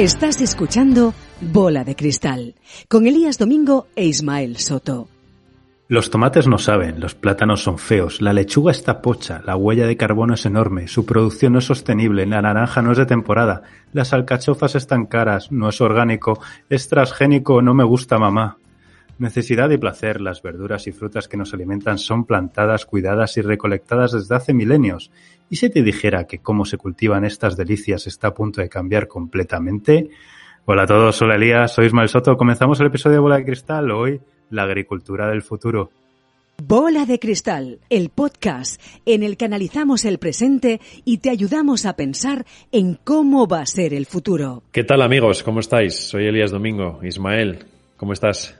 Estás escuchando Bola de Cristal con Elías Domingo e Ismael Soto. Los tomates no saben, los plátanos son feos, la lechuga está pocha, la huella de carbono es enorme, su producción no es sostenible, la naranja no es de temporada, las alcachofas están caras, no es orgánico, es transgénico, no me gusta mamá. Necesidad y placer, las verduras y frutas que nos alimentan son plantadas, cuidadas y recolectadas desde hace milenios. ¿Y si te dijera que cómo se cultivan estas delicias está a punto de cambiar completamente? Hola a todos, soy Elías, soy Ismael Soto. Comenzamos el episodio de Bola de Cristal. Hoy, la agricultura del futuro. Bola de Cristal, el podcast en el que analizamos el presente y te ayudamos a pensar en cómo va a ser el futuro. ¿Qué tal amigos? ¿Cómo estáis? Soy Elías Domingo. Ismael, ¿cómo estás?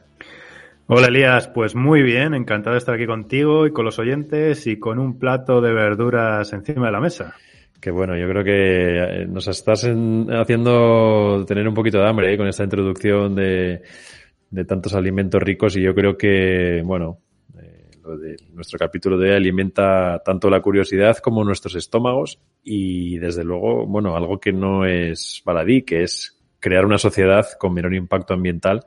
Hola Elías, pues muy bien, encantado de estar aquí contigo y con los oyentes y con un plato de verduras encima de la mesa. Qué bueno, yo creo que eh, nos estás haciendo tener un poquito de hambre ¿eh? con esta introducción de, tantos alimentos ricos y yo creo que, bueno, eh, lo de nuestro capítulo de hoy alimenta tanto la curiosidad como nuestros estómagos y desde luego, bueno, algo que no es baladí, que es crear una sociedad con menor impacto ambiental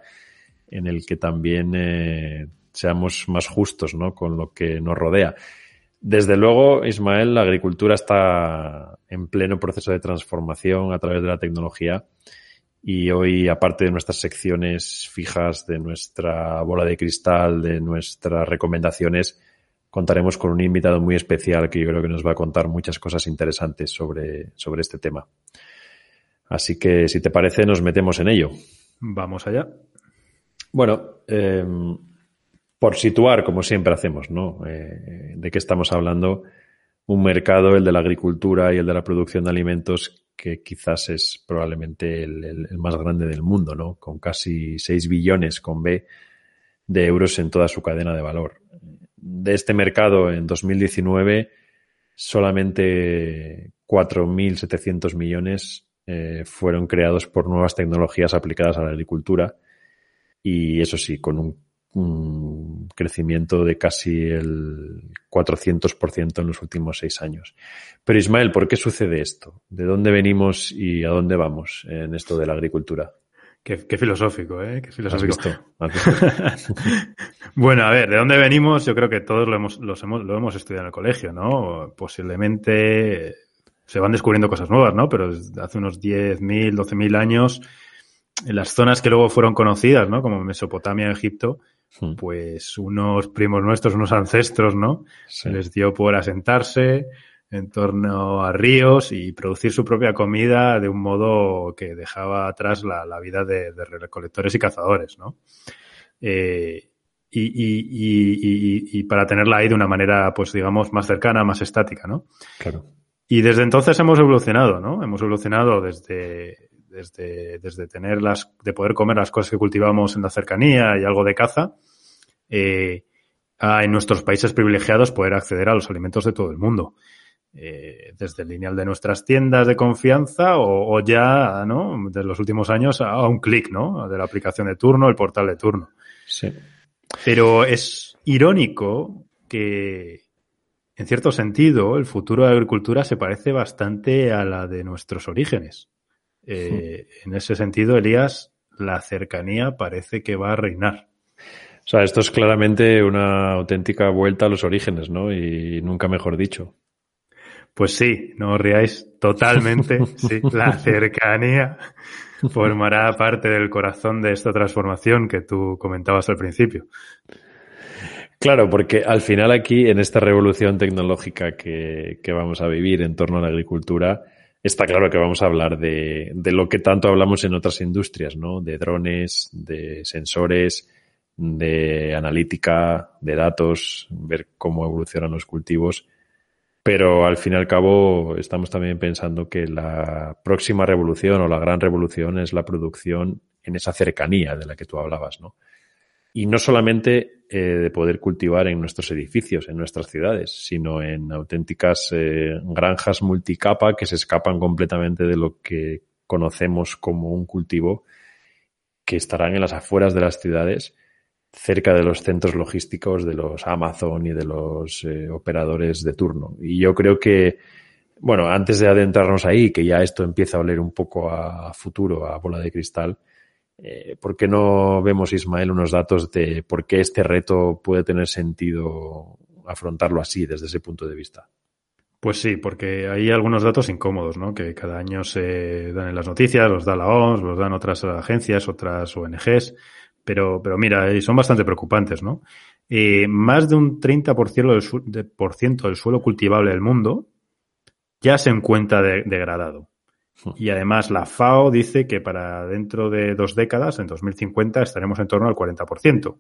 en el que también eh, seamos más justos ¿no? con lo que nos rodea. Desde luego, Ismael, la agricultura está en pleno proceso de transformación a través de la tecnología y hoy, aparte de nuestras secciones fijas, de nuestra bola de cristal, de nuestras recomendaciones, contaremos con un invitado muy especial que yo creo que nos va a contar muchas cosas interesantes sobre, sobre este tema. Así que, si te parece, nos metemos en ello. Vamos allá. Bueno, eh, por situar, como siempre hacemos, ¿no? Eh, de qué estamos hablando, un mercado, el de la agricultura y el de la producción de alimentos, que quizás es probablemente el, más grande del mundo, ¿no? Con casi 6 billones con B de euros en toda su cadena de valor. De este mercado, en 2019, solamente 4.700 millones eh, fueron creados por nuevas tecnologías aplicadas a la agricultura y eso sí, con un, crecimiento de casi el 400% en los últimos seis años. Pero Ismael, ¿por qué sucede esto? ¿De dónde venimos y a dónde vamos en esto de la agricultura? Qué, filosófico, ¿eh? Qué filosófico. bueno, a ver, ¿de dónde venimos? Yo creo que todos lo hemos, lo hemos estudiado en el colegio, ¿no? Posiblemente se van descubriendo cosas nuevas, ¿no? Pero hace unos 10.000, 12.000 años en las zonas que luego fueron conocidas, ¿no? Como Mesopotamia, Egipto, hmm. pues unos primos nuestros, unos ancestros, ¿no? Se les dio por asentarse en torno a ríos y producir su propia comida de un modo que dejaba atrás la, vida de, recolectores y cazadores, ¿no? Eh, y, y, y, y, para tenerla ahí de una manera, pues digamos, más cercana, más estática, ¿no? Claro. Y desde entonces hemos evolucionado, ¿no? Hemos evolucionado desde desde, desde tener las, de poder comer las cosas que cultivamos en la cercanía y algo de caza, eh, a en nuestros países privilegiados poder acceder a los alimentos de todo el mundo. Eh, desde el lineal de nuestras tiendas de confianza o, ya, ¿no? De los últimos años a, un clic, ¿no? De la aplicación de turno, el portal de turno. Sí. Pero es irónico que, en cierto sentido, el futuro de la agricultura se parece bastante a la de nuestros orígenes. Eh, en ese sentido, Elías, la cercanía parece que va a reinar. O sea, esto es claramente una auténtica vuelta a los orígenes, ¿no? Y nunca mejor dicho. Pues sí, no os riáis totalmente. sí, la cercanía formará parte del corazón de esta transformación que tú comentabas al principio. Claro, porque al final aquí, en esta revolución tecnológica que, que vamos a vivir en torno a la agricultura, está claro que vamos a hablar de, de, lo que tanto hablamos en otras industrias, ¿no? De drones, de sensores, de analítica, de datos, ver cómo evolucionan los cultivos. Pero al fin y al cabo estamos también pensando que la próxima revolución o la gran revolución es la producción en esa cercanía de la que tú hablabas, ¿no? Y no solamente eh, de poder cultivar en nuestros edificios, en nuestras ciudades, sino en auténticas eh, granjas multicapa que se escapan completamente de lo que conocemos como un cultivo, que estarán en las afueras de las ciudades, cerca de los centros logísticos de los Amazon y de los eh, operadores de turno. Y yo creo que bueno, antes de adentrarnos ahí, que ya esto empieza a oler un poco a futuro, a bola de cristal, eh, ¿por qué no vemos, Ismael, unos datos de por qué este reto puede tener sentido afrontarlo así desde ese punto de vista? Pues sí, porque hay algunos datos incómodos, ¿no? Que cada año se dan en las noticias, los da la OMS, los dan otras agencias, otras ONGs, pero, pero mira, son bastante preocupantes, ¿no? Eh, más de un 30% del, por ciento del suelo cultivable del mundo ya se encuentra degradado. Y además la FAO dice que para dentro de dos décadas, en 2050, estaremos en torno al 40%.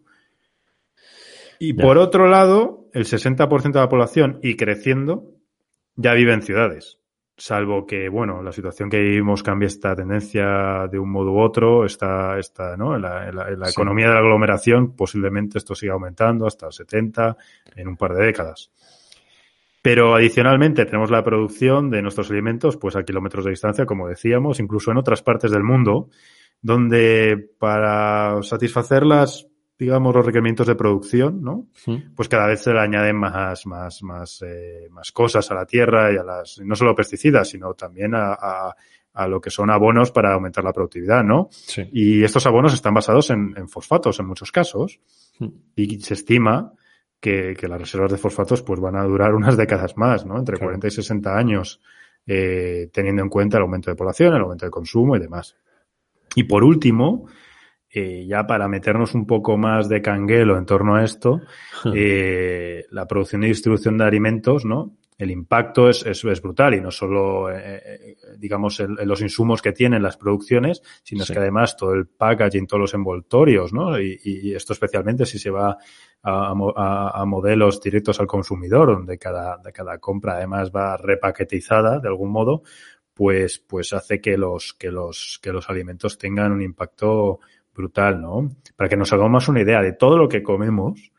Y por otro lado, el 60% de la población, y creciendo, ya vive en ciudades. Salvo que, bueno, la situación que vivimos cambie esta tendencia de un modo u otro, está, está, ¿no? En la, economía de la aglomeración, posiblemente esto siga aumentando hasta el 70 en un par de décadas. Pero adicionalmente tenemos la producción de nuestros alimentos pues a kilómetros de distancia, como decíamos, incluso en otras partes del mundo, donde para satisfacer las, digamos, los requerimientos de producción, ¿no? Pues cada vez se le añaden más, más, más, eh, más cosas a la tierra y a las, no solo pesticidas, sino también a, a, a lo que son abonos para aumentar la productividad, ¿no? Sí. Y estos abonos están basados en, en fosfatos en muchos casos. Y se estima que, las reservas de fosfatos pues van a durar unas décadas más, ¿no? Entre 40 y 60 años, eh, teniendo en cuenta el aumento de población, el aumento de consumo y demás. Y por último, eh, ya para meternos un poco más de canguelo en torno a esto, eh, la producción y distribución de alimentos, ¿no? el impacto es, es, es, brutal y no solo, eh, eh digamos, los insumos que tienen las producciones, sino sí. es que además todo el packaging, todos los envoltorios, ¿no? Y, y esto especialmente si se va a, a, a, modelos directos al consumidor, donde cada, cada compra además va repaquetizada de algún modo, pues, pues hace que los, que los, que los alimentos tengan un impacto brutal, ¿no? Para que nos hagamos una idea de todo lo que comemos,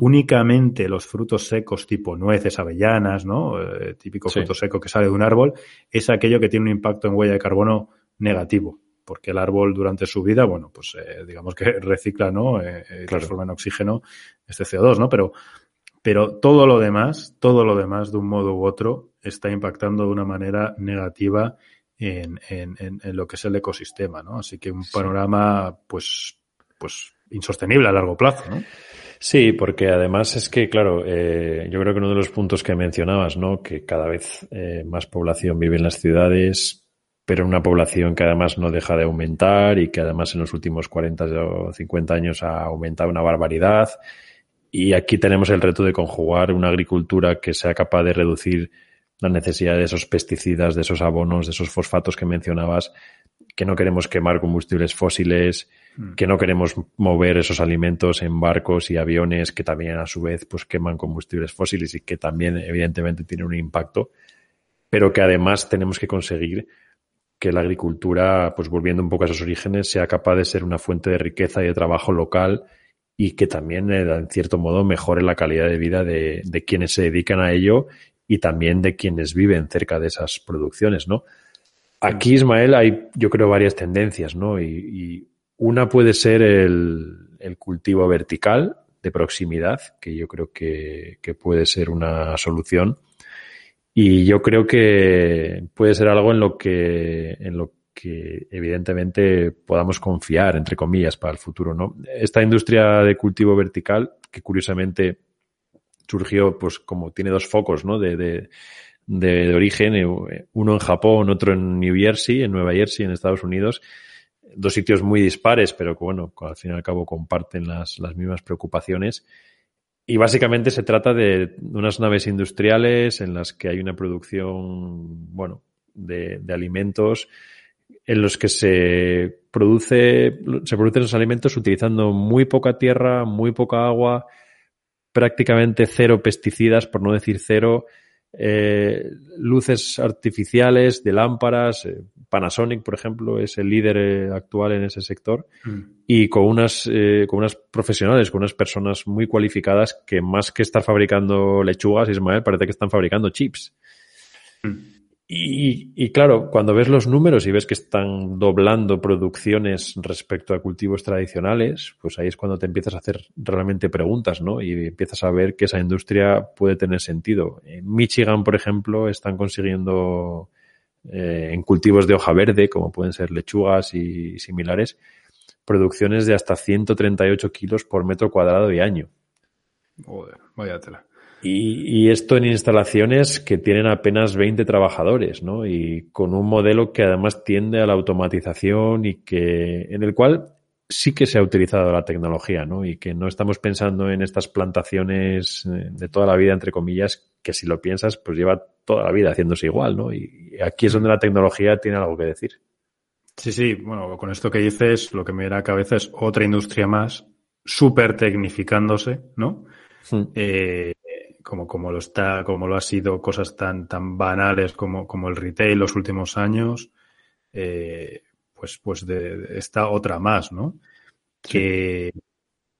Únicamente los frutos secos tipo nueces, avellanas, ¿no? Eh, típico sí. fruto seco que sale de un árbol, es aquello que tiene un impacto en huella de carbono negativo. Porque el árbol durante su vida, bueno, pues eh, digamos que recicla, ¿no? Eh, claro. Transforma en oxígeno este CO2, ¿no? Pero, pero todo lo demás, todo lo demás de un modo u otro está impactando de una manera negativa en, en, en, en lo que es el ecosistema, ¿no? Así que un panorama, pues, pues insostenible a largo plazo, ¿no? Sí, porque además es que, claro, eh, yo creo que uno de los puntos que mencionabas, ¿no? Que cada vez eh, más población vive en las ciudades, pero una población que además no deja de aumentar y que además en los últimos 40 o 50 años ha aumentado una barbaridad. Y aquí tenemos el reto de conjugar una agricultura que sea capaz de reducir la necesidad de esos pesticidas, de esos abonos, de esos fosfatos que mencionabas, que no queremos quemar combustibles fósiles, Mm. que no queremos mover esos alimentos en barcos y aviones que también a su vez pues queman combustibles fósiles y que también evidentemente tienen un impacto, pero que además tenemos que conseguir que la agricultura, pues volviendo un poco a esos orígenes, sea capaz de ser una fuente de riqueza y de trabajo local y que también, eh, en cierto modo, mejore la calidad de vida de, de quienes se dedican a ello y también de quienes viven cerca de esas producciones, ¿no? Aquí, Ismael, hay, yo creo, varias tendencias, ¿no? Y, y una puede ser el, el, cultivo vertical de proximidad, que yo creo que, que, puede ser una solución. Y yo creo que puede ser algo en lo que, en lo que evidentemente podamos confiar, entre comillas, para el futuro, ¿no? Esta industria de cultivo vertical, que curiosamente surgió, pues, como tiene dos focos, ¿no? De, de, de, origen, uno en Japón, otro en New Jersey, en Nueva Jersey, en Estados Unidos dos sitios muy dispares, pero que bueno, al fin y al cabo comparten las, las mismas preocupaciones. Y básicamente se trata de unas naves industriales en las que hay una producción, bueno, de, de alimentos en los que se produce, se producen los alimentos utilizando muy poca tierra, muy poca agua, prácticamente cero pesticidas, por no decir cero, eh, luces artificiales de lámparas. Eh, Panasonic, por ejemplo, es el líder eh, actual en ese sector mm. y con unas, con unas profesionales, con unas personas muy cualificadas que más que estar fabricando lechugas, Ismael, parece que están fabricando chips. Mm. Y, claro, cuando ves los números y ves que están doblando producciones respecto a cultivos tradicionales, pues ahí es cuando te empiezas a hacer realmente preguntas, ¿no? Y empiezas a ver que esa industria puede tener sentido. En Michigan, por ejemplo, están consiguiendo eh, en cultivos de hoja verde, como pueden ser lechugas y similares, producciones de hasta 138 kilos por metro cuadrado y año. Joder, vaya tela. Y, esto en instalaciones que tienen apenas 20 trabajadores, ¿no? Y con un modelo que además tiende a la automatización y que, en el cual sí que se ha utilizado la tecnología, ¿no? Y que no estamos pensando en estas plantaciones eh, de toda la vida, entre comillas, que si lo piensas, pues lleva toda la vida haciéndose igual, ¿no? Y aquí es donde la tecnología tiene algo que decir. Sí, sí, bueno, con esto que dices, lo que me viene a la cabeza es otra industria más, súper tecnificándose, ¿no? Hmm. Eh, como, como lo está, como lo ha sido cosas tan, tan banales como, como el retail los últimos años, eh, pues, pues de, esta otra más, ¿no? Que,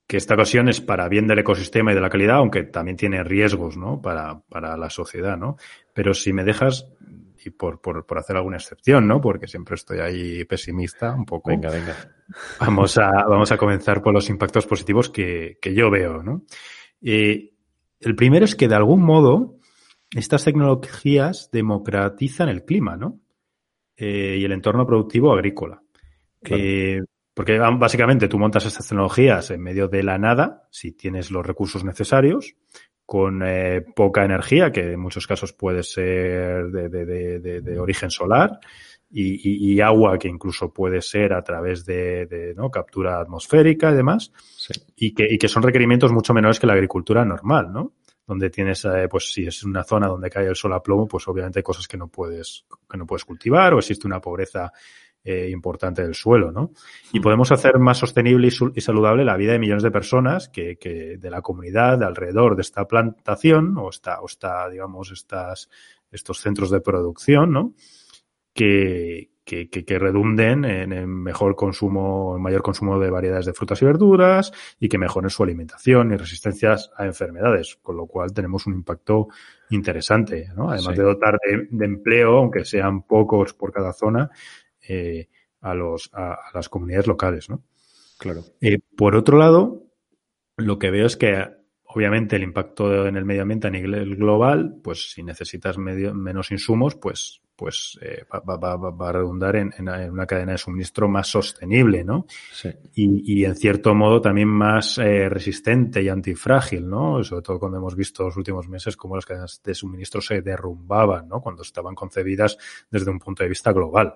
que esta ocasión es para bien del ecosistema y de la calidad, aunque también tiene riesgos, ¿no? Para, para la sociedad, ¿no? Pero si me dejas, y por, por, por hacer alguna excepción, ¿no? Porque siempre estoy ahí pesimista un poco. Venga, venga. Vamos a, vamos a comenzar por los impactos positivos que, que yo veo, ¿no? Eh, el primero es que de algún modo estas tecnologías democratizan el clima, ¿no? Eh, y el entorno productivo agrícola. Eh, porque básicamente tú montas estas tecnologías en medio de la nada, si tienes los recursos necesarios, con eh, poca energía, que en muchos casos puede ser de, origen solar, y, agua que incluso puede ser a través de, ¿no? captura atmosférica y demás, y, que, y que son requerimientos mucho menores que la agricultura normal, ¿no? Donde tienes, eh, pues si es una zona donde cae el sol a plomo, pues obviamente hay cosas que no puedes, que no puedes cultivar o existe una pobreza eh, importante del suelo, ¿no? Y podemos hacer más sostenible y, saludable la vida de millones de personas que, que de la comunidad de alrededor de esta plantación o esta, o esta, digamos, estas, estos centros de producción, ¿no? Que, que, que, redunden en, en, mejor consumo, en mayor consumo de variedades de frutas y verduras y que mejoren su alimentación y resistencias a enfermedades, con lo cual tenemos un impacto interesante, ¿no? Además de dotar de, empleo, aunque sean pocos por cada zona, eh, a, los, a, las comunidades locales, ¿no? Claro. Eh, por otro lado, lo que veo es que obviamente el impacto en el medio ambiente a nivel global, pues si necesitas medio, menos insumos, pues pues eh, va, va, va, a redundar en, en, una cadena de suministro más sostenible, ¿no? Sí. Y, y en cierto modo también más eh, resistente y antifrágil, ¿no? Sobre todo cuando hemos visto los últimos meses cómo las cadenas de suministro se derrumbaban, ¿no? Cuando estaban concebidas desde un punto de vista global.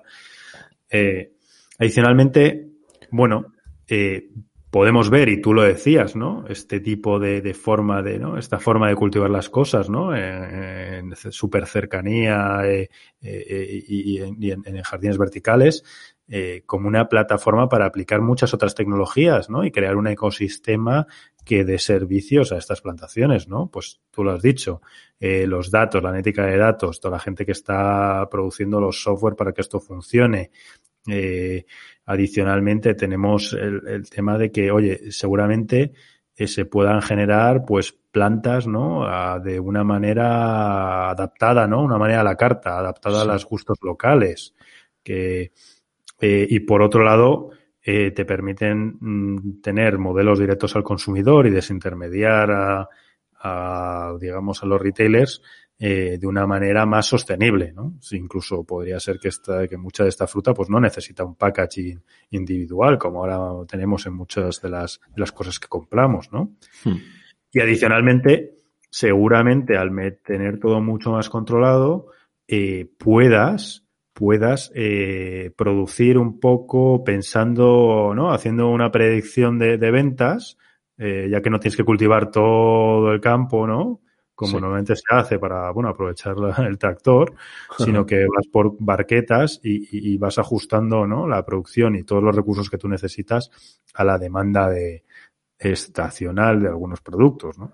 Eh, adicionalmente, bueno, eh, podemos ver, y tú lo decías, ¿no? Este tipo de, forma de, ¿no? Esta forma de cultivar las cosas, ¿no? En, en super cercanía eh, eh, y, y, en, jardines verticales, eh, como una plataforma para aplicar muchas otras tecnologías, ¿no? Y crear un ecosistema que dé servicios a estas plantaciones, ¿no? Pues tú lo has dicho, eh, los datos, la analítica de datos, toda la gente que está produciendo los software para que esto funcione, eh, adicionalmente tenemos el, el, tema de que, oye, seguramente eh, se puedan generar pues plantas, ¿no? A, de una manera adaptada, ¿no? Una manera a la carta, adaptada sí. a los gustos locales. Que, eh, y por otro lado, eh, te permiten mm, tener modelos directos al consumidor y desintermediar a, a digamos, a los retailers eh, de una manera más sostenible, ¿no? Si incluso podría ser que esta, que mucha de esta fruta pues no necesita un packaging individual, como ahora tenemos en muchas de las, de las cosas que compramos, ¿no? Hmm. Y adicionalmente, seguramente al tener todo mucho más controlado, eh, puedas, puedas eh, producir un poco pensando, ¿no? Haciendo una predicción de, de ventas, ya que no tienes que cultivar todo el campo, ¿no? Como sí. normalmente se hace para bueno aprovechar el tractor, sino que vas por barquetas y, y, y, vas ajustando ¿no? la producción y todos los recursos que tú necesitas a la demanda de, estacional de algunos productos, ¿no?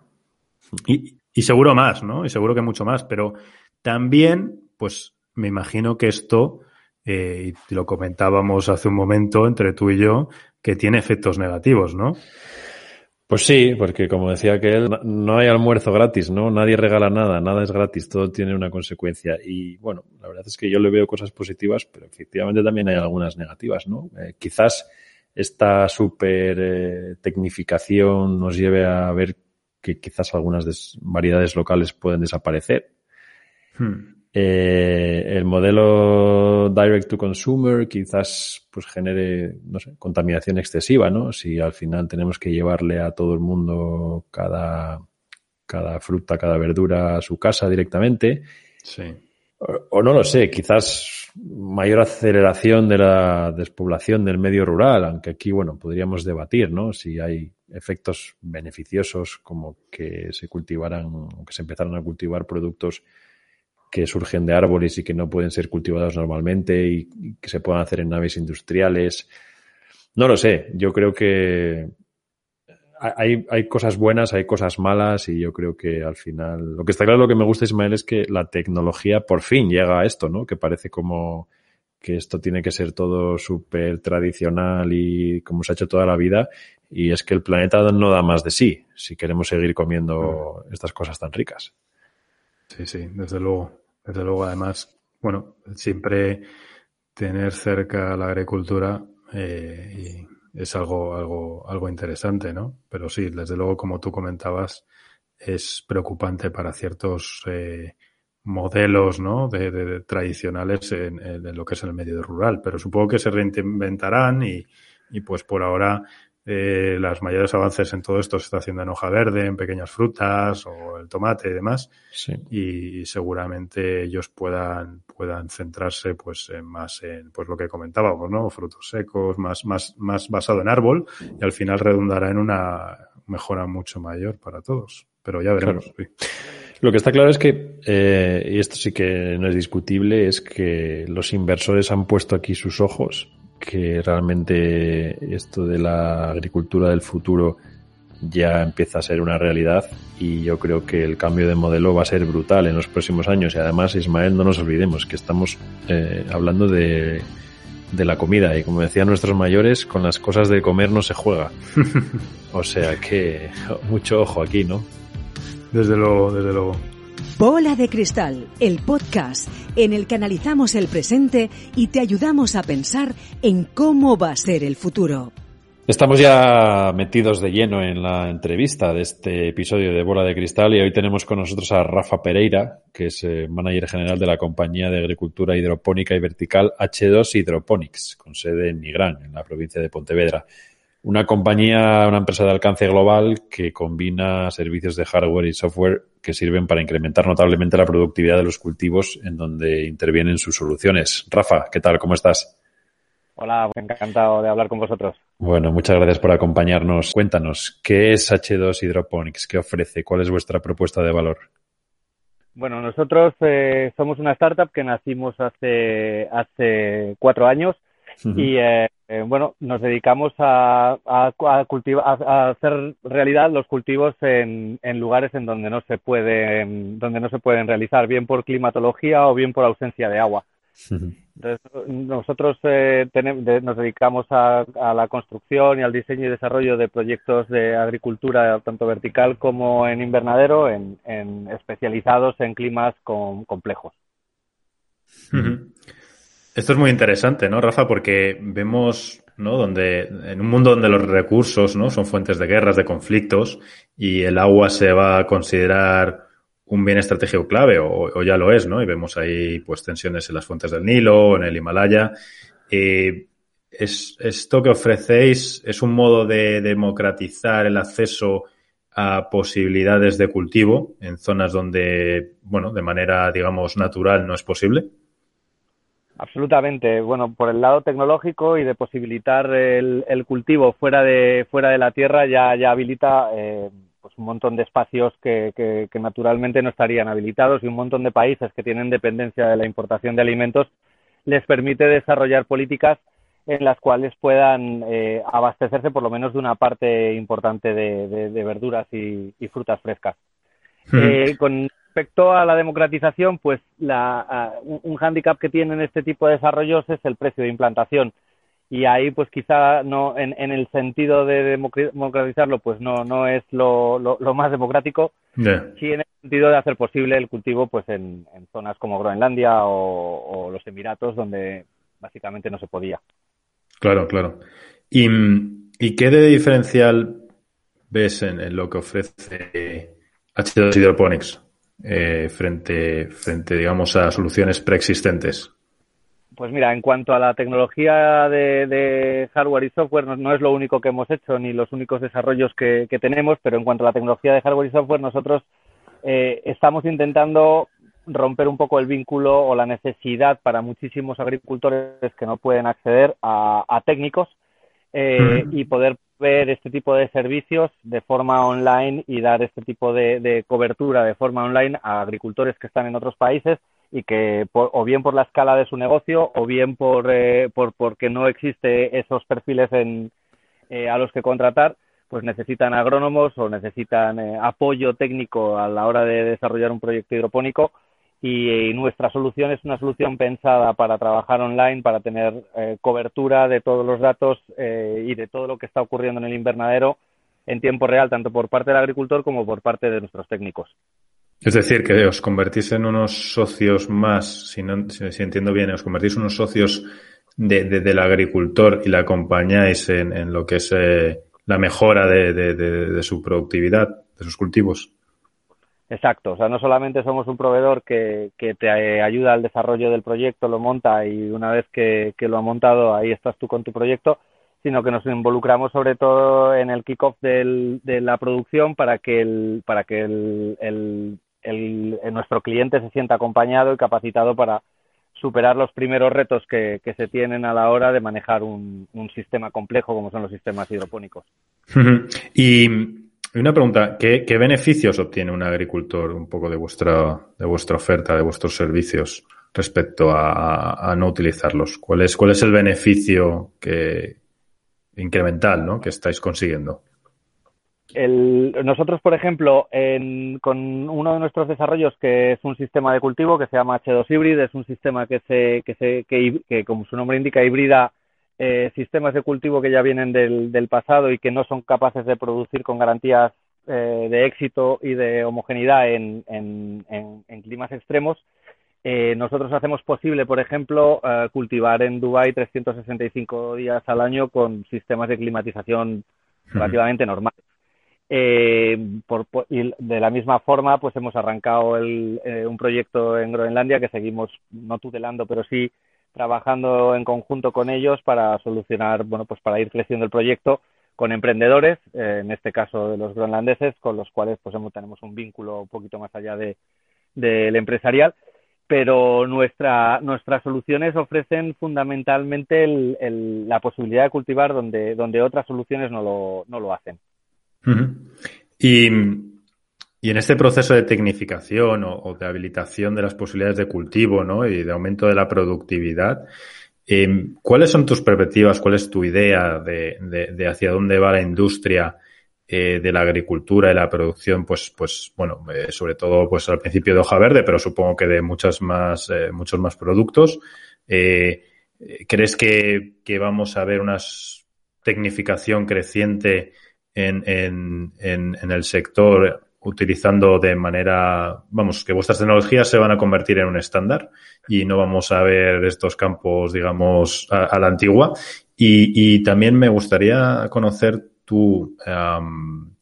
Y, y seguro más, ¿no? Y seguro que mucho más, pero también, pues me imagino que esto, eh, y lo comentábamos hace un momento entre tú y yo, que tiene efectos negativos, ¿no? Pues sí, porque como decía él, no hay almuerzo gratis, ¿no? Nadie regala nada, nada es gratis, todo tiene una consecuencia. Y bueno, la verdad es que yo le veo cosas positivas, pero efectivamente también hay algunas negativas, ¿no? Eh, quizás esta super eh, tecnificación nos lleve a ver que quizás algunas variedades locales pueden desaparecer. Hmm. Eh, el modelo direct to consumer quizás pues genere, no sé, contaminación excesiva, ¿no? Si al final tenemos que llevarle a todo el mundo cada, cada fruta, cada verdura a su casa directamente. Sí. O, no lo sé, quizás mayor aceleración de la despoblación del medio rural, aunque aquí, bueno, podríamos debatir, ¿no? Si hay efectos beneficiosos como que se cultivaran, o que se empezaran a cultivar productos que surgen de árboles y que no pueden ser cultivados normalmente y, que se puedan hacer en naves industriales. No lo sé, yo creo que hay, hay, cosas buenas, hay cosas malas y yo creo que al final, lo que está claro, lo que me gusta Ismael es que la tecnología por fin llega a esto, ¿no? Que parece como que esto tiene que ser todo súper tradicional y como se ha hecho toda la vida y es que el planeta no da más de sí si queremos seguir comiendo mm. estas cosas tan ricas. Sí, sí, desde luego. Desde luego, además, bueno, siempre tener cerca la agricultura eh, es algo, algo, algo interesante, ¿no? Pero sí, desde luego, como tú comentabas, es preocupante para ciertos eh, modelos, ¿no? De, tradicionales en, en, lo que es el medio rural. Pero supongo que se reinventarán y, y pues por ahora eh, los mayores avances en todo esto se está haciendo en hoja verde, en pequeñas frutas o el tomate y demás. Y seguramente ellos puedan, puedan centrarse pues en más en pues lo que comentábamos, ¿no? Frutos secos, más, más, más basado en árbol y al final redundará en una mejora mucho mayor para todos. Pero ya veremos. Lo que está claro es que, eh, y esto sí que no es discutible, es que los inversores han puesto aquí sus ojos que realmente esto de la agricultura del futuro ya empieza a ser una realidad y yo creo que el cambio de modelo va a ser brutal en los próximos años. Y además Ismael no nos olvidemos que estamos eh, hablando de, de la comida y como decían nuestros mayores con las cosas de comer no se juega. O sea que mucho ojo aquí no desde luego desde luego Bola de Cristal, el podcast en el que analizamos el presente y te ayudamos a pensar en cómo va a ser el futuro. Estamos ya metidos de lleno en la entrevista de este episodio de Bola de Cristal y hoy tenemos con nosotros a Rafa Pereira, que es eh, manager general de la compañía de agricultura hidropónica y vertical H2 Hydroponics, con sede en Nigrán, en la provincia de Pontevedra. Una compañía, una empresa de alcance global que combina servicios de hardware y software que sirven para incrementar notablemente la productividad de los cultivos en donde intervienen sus soluciones. Rafa, ¿qué tal? ¿Cómo estás? Hola, encantado de hablar con vosotros. Bueno, muchas gracias por acompañarnos. Cuéntanos, ¿qué es H2 Hydroponics? ¿Qué ofrece? ¿Cuál es vuestra propuesta de valor? Bueno, nosotros eh, somos una startup que nacimos hace, hace cuatro años y eh, eh, bueno, nos dedicamos a, a, a, hacer realidad los cultivos en, en, lugares en donde no se pueden, donde no se pueden realizar, bien por climatología o bien por ausencia de agua. Entonces, nosotros eh, tenemos, nos dedicamos a, la construcción y al diseño y desarrollo de proyectos de agricultura, tanto vertical como en invernadero, en, en especializados en climas complejos. Esto es muy interesante, ¿no, Rafa? Porque vemos, ¿no? Donde, en un mundo donde los recursos, ¿no? Son fuentes de guerras, de conflictos, y el agua se va a considerar un bien estratégico clave, o, ya lo es, ¿no? Y vemos ahí, pues, tensiones en las fuentes del Nilo, en el Himalaya. Eh, es, esto que ofrecéis es un modo de democratizar el acceso a posibilidades de cultivo en zonas donde, bueno, de manera, digamos, natural no es posible. Absolutamente. Bueno, por el lado tecnológico y de posibilitar el, cultivo fuera de fuera de la tierra ya ya habilita eh, pues un montón de espacios que, que, naturalmente no estarían habilitados y un montón de países que tienen dependencia de la importación de alimentos les permite desarrollar políticas en las cuales puedan eh, abastecerse por lo menos de una parte importante de, verduras y, frutas frescas. Eh, con respecto a la democratización, pues la, un hándicap que tienen este tipo de desarrollos es el precio de implantación. y ahí pues quizá no en, en el sentido de democratizarlo pues no no es lo, lo, más democrático. Sí en el sentido de hacer posible el cultivo pues en, en zonas como Groenlandia o, los Emiratos donde básicamente no se podía. Claro claro. Y, y qué de diferencial ves en, lo que ofrece H2 Hydroponics eh, frente frente digamos a soluciones preexistentes pues mira, en cuanto a la tecnología de, hardware y software, no, es lo único que hemos hecho ni los únicos desarrollos que, tenemos, pero en cuanto a la tecnología de hardware y software, nosotros eh, estamos intentando romper un poco el vínculo o la necesidad para muchísimos agricultores que no pueden acceder a, técnicos eh, y poder ver este tipo de servicios de forma online y dar este tipo de cobertura de forma online a agricultores que están en otros países y que o bien por la escala de su negocio o bien por, eh, por porque no existe esos perfiles en, eh, a los que contratar pues necesitan agrónomos o necesitan eh, apoyo técnico a la hora de desarrollar un proyecto hidropónico y, nuestra solución es una solución pensada para trabajar online, para tener cobertura de todos los datos y de todo lo que está ocurriendo en el invernadero en tiempo real, tanto por parte del agricultor como por parte de nuestros técnicos. Es decir, que os convertís en unos socios más, si, no, si, entiendo bien, os convertís en unos socios de, del agricultor y le acompañáis en, lo que es eh, la mejora de, de, su productividad, de sus cultivos. Exacto, o sea, no solamente somos un proveedor que, te ayuda al desarrollo del proyecto, lo monta y una vez que, lo ha montado, ahí estás tú con tu proyecto, sino que nos involucramos sobre todo en el kickoff de la producción para que el, para que el, nuestro cliente se sienta acompañado y capacitado para superar los primeros retos que, se tienen a la hora de manejar un, sistema complejo como son los sistemas hidropónicos. y una pregunta, ¿qué, beneficios obtiene un agricultor un poco de vuestra, de vuestra oferta, de vuestros servicios respecto a, no utilizarlos? ¿Cuál es, ¿Cuál es el beneficio que, incremental ¿no? que estáis consiguiendo? nosotros, por ejemplo, con uno de nuestros desarrollos, que es un sistema de cultivo que se llama H2 Hybrid, es un sistema que, se, que, se, que, como su nombre indica, hibrida eh, sistemas de cultivo que ya vienen del, pasado y que no son capaces de producir con garantías eh, de éxito y de homogeneidad en, climas extremos. Eh, nosotros hacemos posible, por ejemplo, cultivar en Dubái 365 días al año con sistemas de climatización relativamente normales. Eh, por, y de la misma forma, pues hemos arrancado el, eh, un proyecto en Groenlandia que seguimos no tutelando, pero sí trabajando en conjunto con ellos para solucionar, bueno, pues para ir creciendo el proyecto con emprendedores, eh, en este caso de los groenlandeses, con los cuales pues tenemos un vínculo un poquito más allá de del empresarial, pero nuestra, nuestras soluciones ofrecen fundamentalmente el, la posibilidad de cultivar donde, donde otras soluciones no lo, no lo hacen. Y, en este proceso de tecnificación o, de habilitación de las posibilidades de cultivo ¿no? y de aumento de la productividad, em, ¿cuáles son tus perspectivas? ¿Cuál es tu idea de, hacia dónde va la industria eh, de la agricultura y la producción? Pues, pues bueno, eh, sobre todo pues al principio de hoja verde, pero supongo que de muchas más, eh, muchos más productos. ¿Crees que, vamos a ver una tecnificación creciente en, en, en, el sector utilizando de manera, vamos, que vuestras tecnologías se van a convertir en un estándar y no vamos a ver estos campos, digamos, a, la antigua. Y, también me gustaría conocer tu,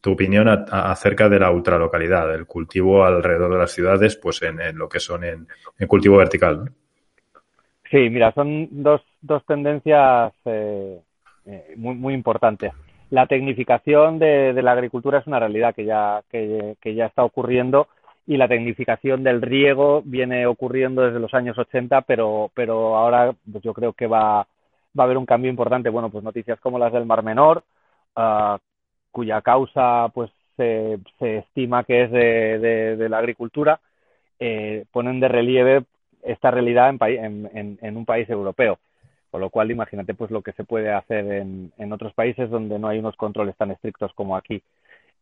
tu opinión acerca de la ultralocalidad, del cultivo alrededor de las ciudades, pues en, en lo que son en, en cultivo vertical. Sí, mira, son dos, dos tendencias eh, eh, muy, muy importantes la tecnificación de, la agricultura es una realidad que ya, que, ya está ocurriendo y la tecnificación del riego viene ocurriendo desde los años 80, pero, pero ahora pues yo creo que va, va a haber un cambio importante. Bueno, pues noticias como las del Mar Menor, ah, cuya causa pues se, se, estima que es de, de, la agricultura, eh, ponen de relieve esta realidad en, en, en un país europeo. Con lo cual, imagínate pues lo que se puede hacer en, en otros países donde no hay unos controles tan estrictos como aquí.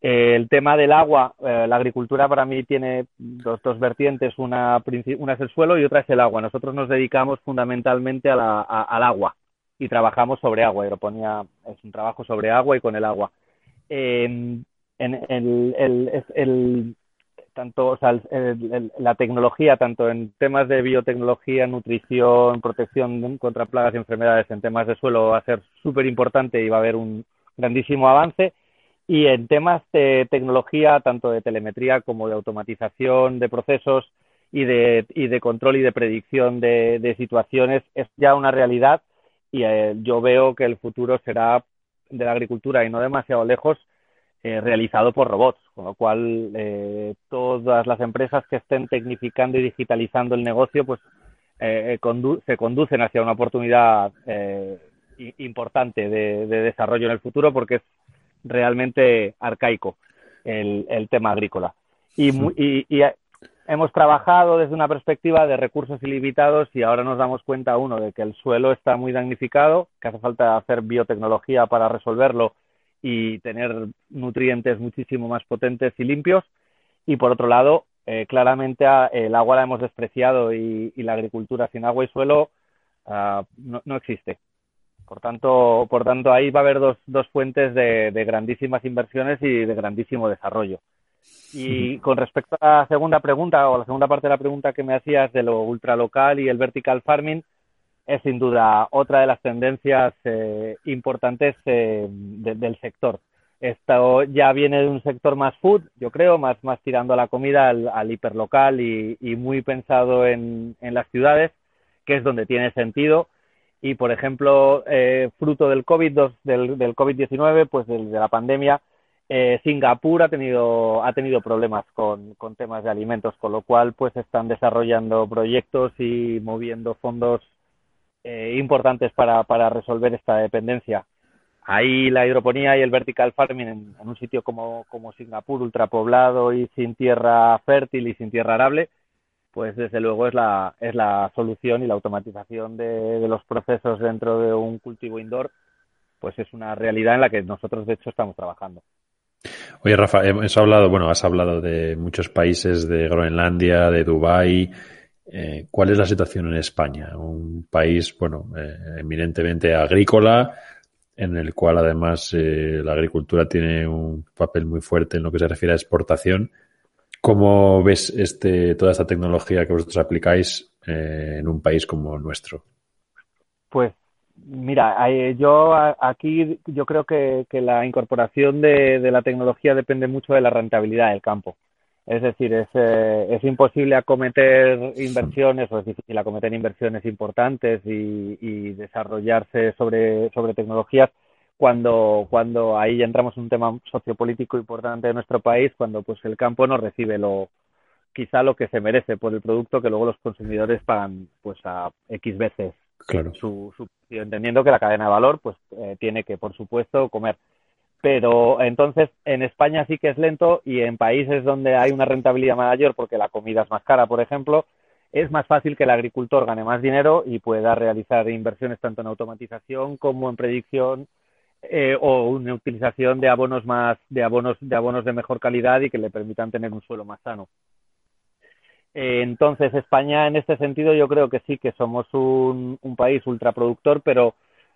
El tema del agua, eh, la agricultura para mí tiene dos, dos vertientes, una, una, es el suelo y otra es el agua. Nosotros nos dedicamos fundamentalmente a al agua. y trabajamos sobre agua. Hidroponía es un trabajo sobre agua y con el agua. en el, tanto, o sea, la tecnología, tanto en temas de biotecnología, nutrición, protección contra plagas y enfermedades, en temas de suelo va a ser súper importante y va a haber un grandísimo avance. Y en temas de tecnología, tanto de telemetría como de automatización de procesos y de, y de control y de predicción de, de situaciones, es ya una realidad y eh, yo veo que el futuro será de la agricultura y no demasiado lejos eh, realizado por robots, con lo cual eh, todas las empresas que estén tecnificando y digitalizando el negocio, pues se conducen hacia una oportunidad importante de, desarrollo en el futuro porque es realmente arcaico el, el tema agrícola. Y, y, y, hemos trabajado desde una perspectiva de recursos ilimitados y ahora nos damos cuenta, uno, de que el suelo está muy damnificado, que hace falta hacer biotecnología para resolverlo y tener nutrientes muchísimo más potentes y limpios. Y por otro lado, eh, claramente el agua la hemos despreciado y, la agricultura sin agua y suelo uh, no, no, existe. Por tanto, por tanto, ahí va a haber dos, dos fuentes de, de, grandísimas inversiones y de grandísimo desarrollo. Y con respecto a la segunda pregunta o la segunda parte de la pregunta que me hacías de lo ultralocal y el vertical farming, es sin duda otra de las tendencias eh, importantes eh, de, del sector. Esto ya viene de un sector más food, yo creo, más, más tirando a la comida, al, al hiperlocal y, y, muy pensado en, en las ciudades, que es donde tiene sentido y, por ejemplo, eh, fruto del COVID, del, del COVID-19, pues de, de, la pandemia, eh, Singapur ha tenido, ha tenido problemas con, con, temas de alimentos, con lo cual pues están desarrollando proyectos y moviendo fondos eh, importantes para, para resolver esta dependencia. Ahí la hidroponía y el vertical farming en, un sitio como, como Singapur, ultrapoblado y sin tierra fértil y sin tierra arable, pues desde luego es la, es la solución y la automatización de, de, los procesos dentro de un cultivo indoor, pues es una realidad en la que nosotros de hecho estamos trabajando. Oye, Rafa, hemos hablado, bueno, has hablado de muchos países, de Groenlandia, de Dubái. Eh, ¿Cuál es la situación en España? Un país, bueno, eh, eminentemente agrícola, en el cual además eh, la agricultura tiene un papel muy fuerte en lo que se refiere a exportación. ¿Cómo ves este, toda esta tecnología que vosotros aplicáis en un país como nuestro? Pues mira, yo aquí yo creo que, que la incorporación de, de, la tecnología depende mucho de la rentabilidad del campo. Es decir, es, eh, es imposible acometer inversiones o es difícil acometer inversiones importantes y, y desarrollarse sobre, sobre tecnologías cuando, cuando ahí entramos en un tema sociopolítico importante de nuestro país, cuando pues el campo no recibe lo quizá lo que se merece por el producto que luego los consumidores pagan pues a X veces claro. su, su entendiendo que la cadena de valor pues eh, tiene que por supuesto comer pero entonces en España sí que es lento y en países donde hay una rentabilidad mayor porque la comida es más cara por ejemplo es más fácil que el agricultor gane más dinero y pueda realizar inversiones tanto en automatización como en predicción eh, o una utilización de abonos más de abonos de abonos de mejor calidad y que le permitan tener un suelo más sano. Entonces España en este sentido yo creo que sí que somos un, un país ultraproductor, pero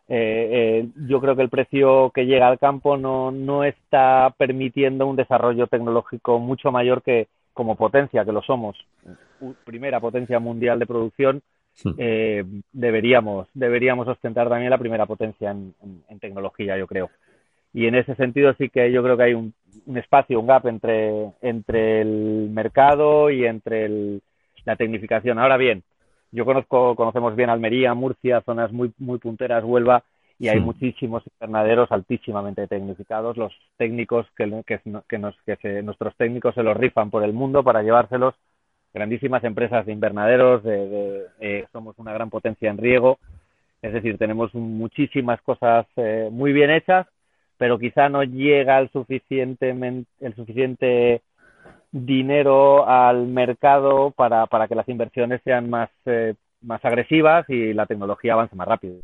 eh, eh, yo creo que el precio que llega al campo no, no está permitiendo un desarrollo tecnológico mucho mayor que como potencia que lo somos, primera potencia mundial de producción eh, deberíamos, deberíamos ostentar también la primera potencia en, en, en, tecnología, yo creo. Y en ese sentido sí que yo creo que hay un, un espacio, un gap entre, entre el mercado y entre el, la tecnificación. Ahora bien, yo conozco, conocemos bien Almería, Murcia, zonas muy, muy punteras, Huelva, y hay sí. muchísimos invernaderos altísimamente tecnificados. Los técnicos que, que, que, nos, que se, nuestros técnicos se los rifan por el mundo para llevárselos grandísimas empresas de invernaderos, de, de, eh, somos una gran potencia en riego, es decir, tenemos muchísimas cosas eh, muy bien hechas, pero quizá no llega el suficiente, el suficiente dinero al mercado para, para que las inversiones sean más, eh, más agresivas y la tecnología avance más rápido.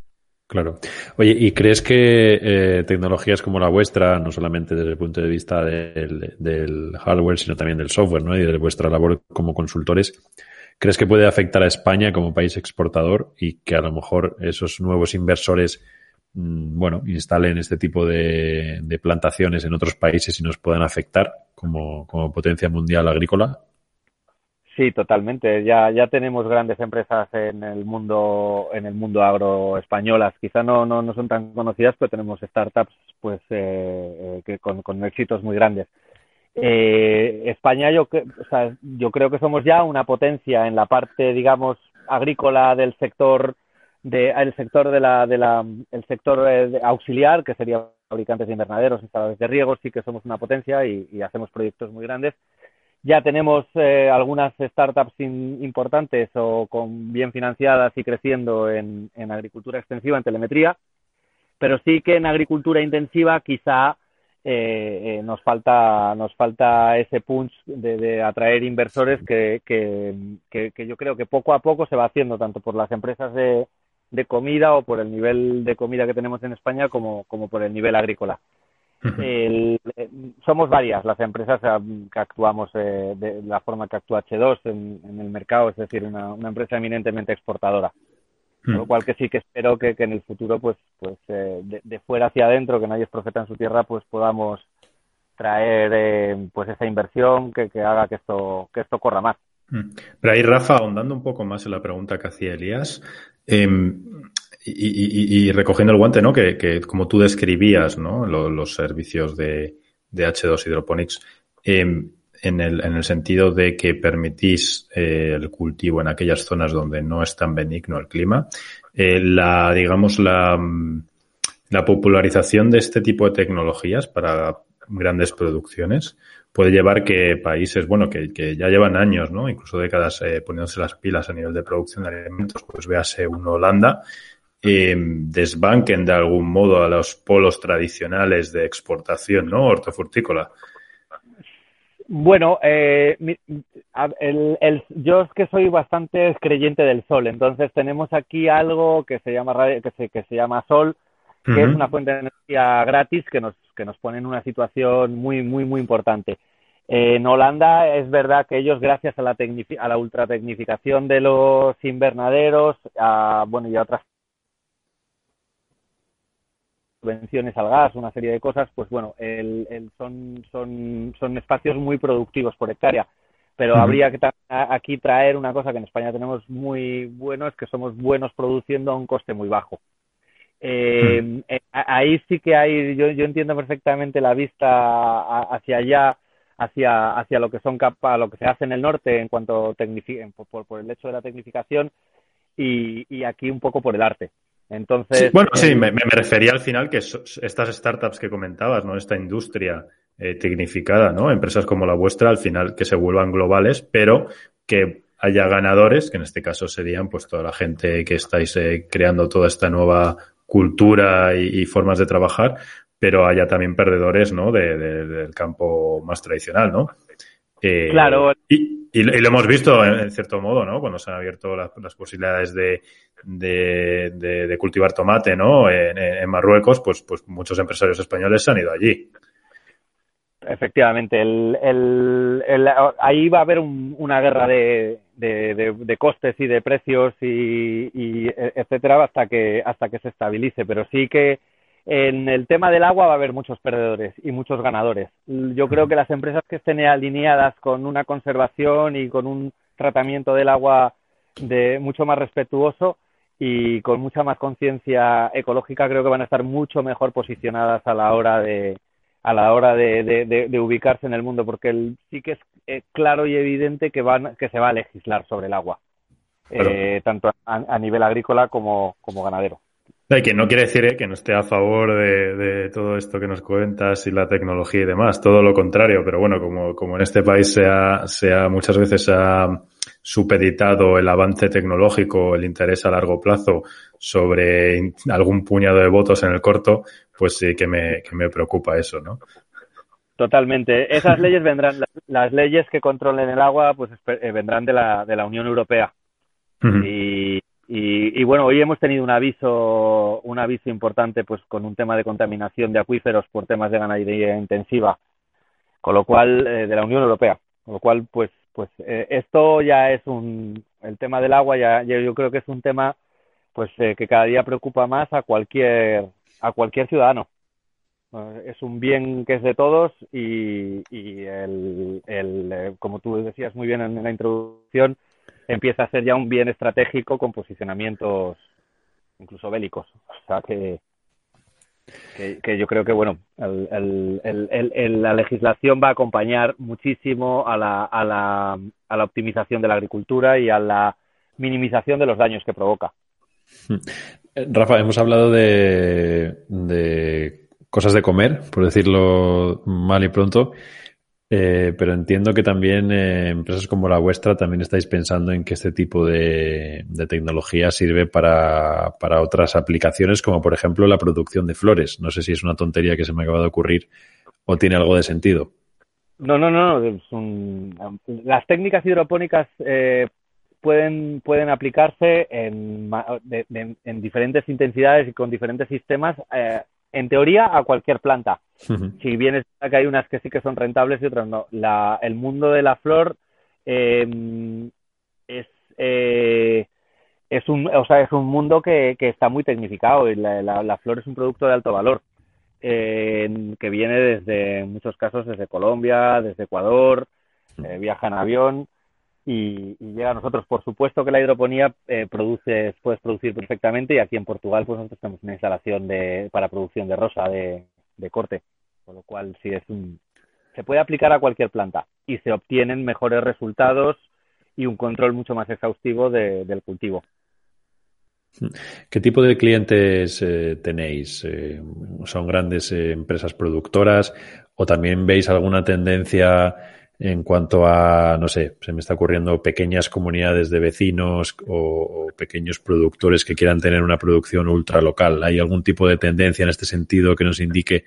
Claro. Oye, ¿y crees que eh, tecnologías como la vuestra, no solamente desde el punto de vista del, del, hardware, sino también del software, ¿no? Y de vuestra labor como consultores, ¿crees que puede afectar a España como país exportador y que a lo mejor esos nuevos inversores, bueno, instalen este tipo de, de, plantaciones en otros países y nos puedan afectar como, como potencia mundial agrícola? Sí, totalmente. Ya, ya tenemos grandes empresas en el mundo, en el mundo agro españolas. Quizá no, no, no son tan conocidas, pero tenemos startups, pues, eh, eh que con, con, éxitos muy grandes. Eh, España, yo, o sea, yo creo que somos ya una potencia en la parte, digamos, agrícola del sector, de, el sector de la, de la, el sector eh, auxiliar, que sería fabricantes de invernaderos, instaladores de riego, sí que somos una potencia y, y hacemos proyectos muy grandes. Ya tenemos eh, algunas startups in, importantes o con bien financiadas y creciendo en, en, agricultura extensiva, en telemetría, pero sí que en agricultura intensiva quizá eh, eh, nos falta nos falta ese punch de, de atraer inversores que, que, que, que, yo creo que poco a poco se va haciendo tanto por las empresas de, de comida o por el nivel de comida que tenemos en España como, como por el nivel agrícola. El, eh, somos varias las empresas que actuamos eh, de la forma que actúa H2 en, en el mercado, es decir, una, una empresa eminentemente exportadora. Con lo cual que sí que espero que, que en el futuro, pues, pues eh, de, de, fuera hacia adentro, que nadie es profeta en su tierra, pues podamos traer eh, pues esa inversión que, que haga que esto, que esto corra más. Pero ahí, Rafa, ahondando un poco más en la pregunta que hacía Elías, eh, y, recogiendo el guante, ¿no? Que, como tú describías, ¿no? Los, servicios de, de, H2 Hydroponics, eh, en, el, en el sentido de que permitís eh, el cultivo en aquellas zonas donde no es tan benigno el clima, eh, la, digamos, la, la popularización de este tipo de tecnologías para grandes producciones puede llevar que países, bueno, que, que ya llevan años, ¿no? Incluso décadas eh, poniéndose las pilas a nivel de producción de alimentos, pues véase un Holanda, eh, desbanquen de algún modo a los polos tradicionales de exportación, ¿no? Hortofrutícola. Bueno, eh, el, el, yo es que soy bastante creyente del sol, entonces tenemos aquí algo que se llama que se, que se llama sol, que uh -huh. es una fuente de energía gratis que nos que nos pone en una situación muy muy muy importante. Eh, en Holanda es verdad que ellos, gracias a la, a la ultratecnificación de los invernaderos, a, bueno, y a otras subvenciones al gas, una serie de cosas, pues bueno, el, el son, son, son espacios muy productivos por hectárea. Pero uh -huh. habría que aquí traer una cosa que en España tenemos muy bueno, es que somos buenos produciendo a un coste muy bajo. Eh, -huh. eh, ahí sí que hay, yo, yo entiendo perfectamente la vista hacia allá, hacia, hacia lo que son capa, lo que se hace en el norte en cuanto por, por, el hecho de la tecnificación y, y aquí un poco por el arte. Entonces. Sí, bueno, sí, me, me, refería al final que estas startups que comentabas, ¿no? Esta industria eh, tecnificada, ¿no? Empresas como la vuestra, al final que se vuelvan globales, pero que haya ganadores, que en este caso serían pues toda la gente que estáis eh, creando toda esta nueva cultura y, y, formas de trabajar, pero haya también perdedores, ¿no? De, de, del campo más tradicional, ¿no? Eh, claro. Y, y, lo hemos visto en, en, cierto modo, ¿no? Cuando se han abierto las, las posibilidades de, de, de, de, cultivar tomate, ¿no? En, en, Marruecos, pues, pues muchos empresarios españoles se han ido allí. Efectivamente, el, el, el, ahí va a haber un, una guerra de, de, costes y de precios y, y, etcétera hasta que hasta que se estabilice, pero sí que en el tema del agua va a haber muchos perdedores y muchos ganadores. Yo creo que las empresas que estén alineadas con una conservación y con un tratamiento del agua de mucho más respetuoso y con mucha más conciencia ecológica creo que van a estar mucho mejor posicionadas a la hora de a la hora de, de, de, de ubicarse en el mundo porque el, sí que es eh, claro y evidente que van que se va a legislar sobre el agua eh, tanto a, a, nivel agrícola como, como ganadero. Que no quiere decir eh, que no esté a favor de, de, todo esto que nos cuentas y la tecnología y demás, todo lo contrario, pero bueno, como, como en este país se ha, se ha muchas veces ha supeditado el avance tecnológico, el interés a largo plazo sobre algún puñado de votos en el corto, pues sí que me, que me preocupa eso, ¿no? Totalmente. Esas leyes vendrán, las leyes que controlen el agua, pues eh, vendrán de la, de la Unión Europea. Uh -huh. Y Y, bueno, hoy hemos tenido un aviso, un aviso importante pues con un tema de contaminación de acuíferos por temas de ganadería intensiva, con lo cual, eh, de la Unión Europea. Con lo cual, pues, pues eh, esto ya es un, el tema del agua ya, yo creo que es un tema pues eh, que cada día preocupa más a cualquier, a cualquier ciudadano. es un bien que es de todos y, y el, el, como tú decías muy bien en la introducción, empieza a ser ya un bien estratégico con posicionamientos incluso bélicos. O sea que, que, yo creo que, bueno, el, el, la legislación va a acompañar muchísimo a la, a, la, a la optimización de la agricultura y a la minimización de los daños que provoca. Eh, Rafa, hemos hablado de, de cosas de comer, por decirlo mal y pronto. Eh, pero entiendo que también eh, empresas como la vuestra también estáis pensando en que este tipo de, tecnología sirve para, otras aplicaciones, como por ejemplo la producción de flores. No sé si es una tontería que se me acaba de ocurrir o tiene algo de sentido. No, no, no. Las técnicas hidropónicas pueden, pueden aplicarse en, en, diferentes intensidades y con diferentes sistemas en teoría, a cualquier planta. Si bien es que hay unas que sí que son rentables y otras no. La, el mundo de la flor em, es, eh, es, un, o sea, es un mundo que, que está muy tecnificado y la, la, flor es un producto de alto valor. Eh, que viene desde, en muchos casos, desde Colombia, desde Ecuador, eh, viaja en avión y, llega a nosotros. Por supuesto que la hidroponía eh, produce, puedes producir perfectamente y aquí en Portugal pues nosotros tenemos una instalación de, para producción de rosa de, corte, con lo cual sí es un, se puede aplicar a cualquier planta y se obtienen mejores resultados y un control mucho más exhaustivo del cultivo. ¿Qué tipo de clientes eh, tenéis? Eh, ¿Son grandes empresas productoras o también veis alguna tendencia en cuanto a, no sé, se me está ocurriendo pequeñas comunidades de vecinos o, pequeños productores que quieran tener una producción ultra local. ¿Hay algún tipo de tendencia en este sentido que nos indique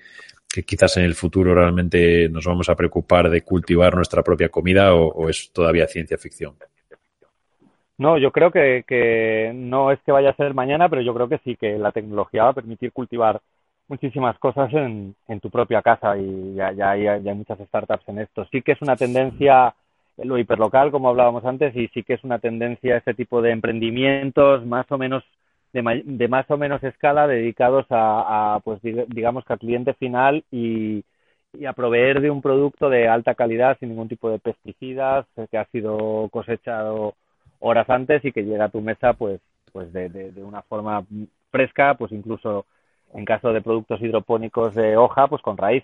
que quizás en el futuro realmente nos vamos a preocupar de cultivar nuestra propia comida o, es todavía ciencia ficción? No, yo creo que, que no es que vaya a ser mañana, pero yo creo que sí, que la tecnología va a permitir cultivar muchísimas cosas en, en tu propia casa y ya, ya, hay, muchas startups en esto. Sí que es una tendencia lo hiperlocal, como hablábamos antes, y sí que es una tendencia este tipo de emprendimientos más o menos de, de más o menos escala dedicados a, a, pues digamos que al cliente final y, y a proveer de un producto de alta calidad sin ningún tipo de pesticidas que ha sido cosechado horas antes y que llega a tu mesa pues pues de, de, de una forma fresca pues incluso en caso de productos hidropónicos de hoja, pues con raíz,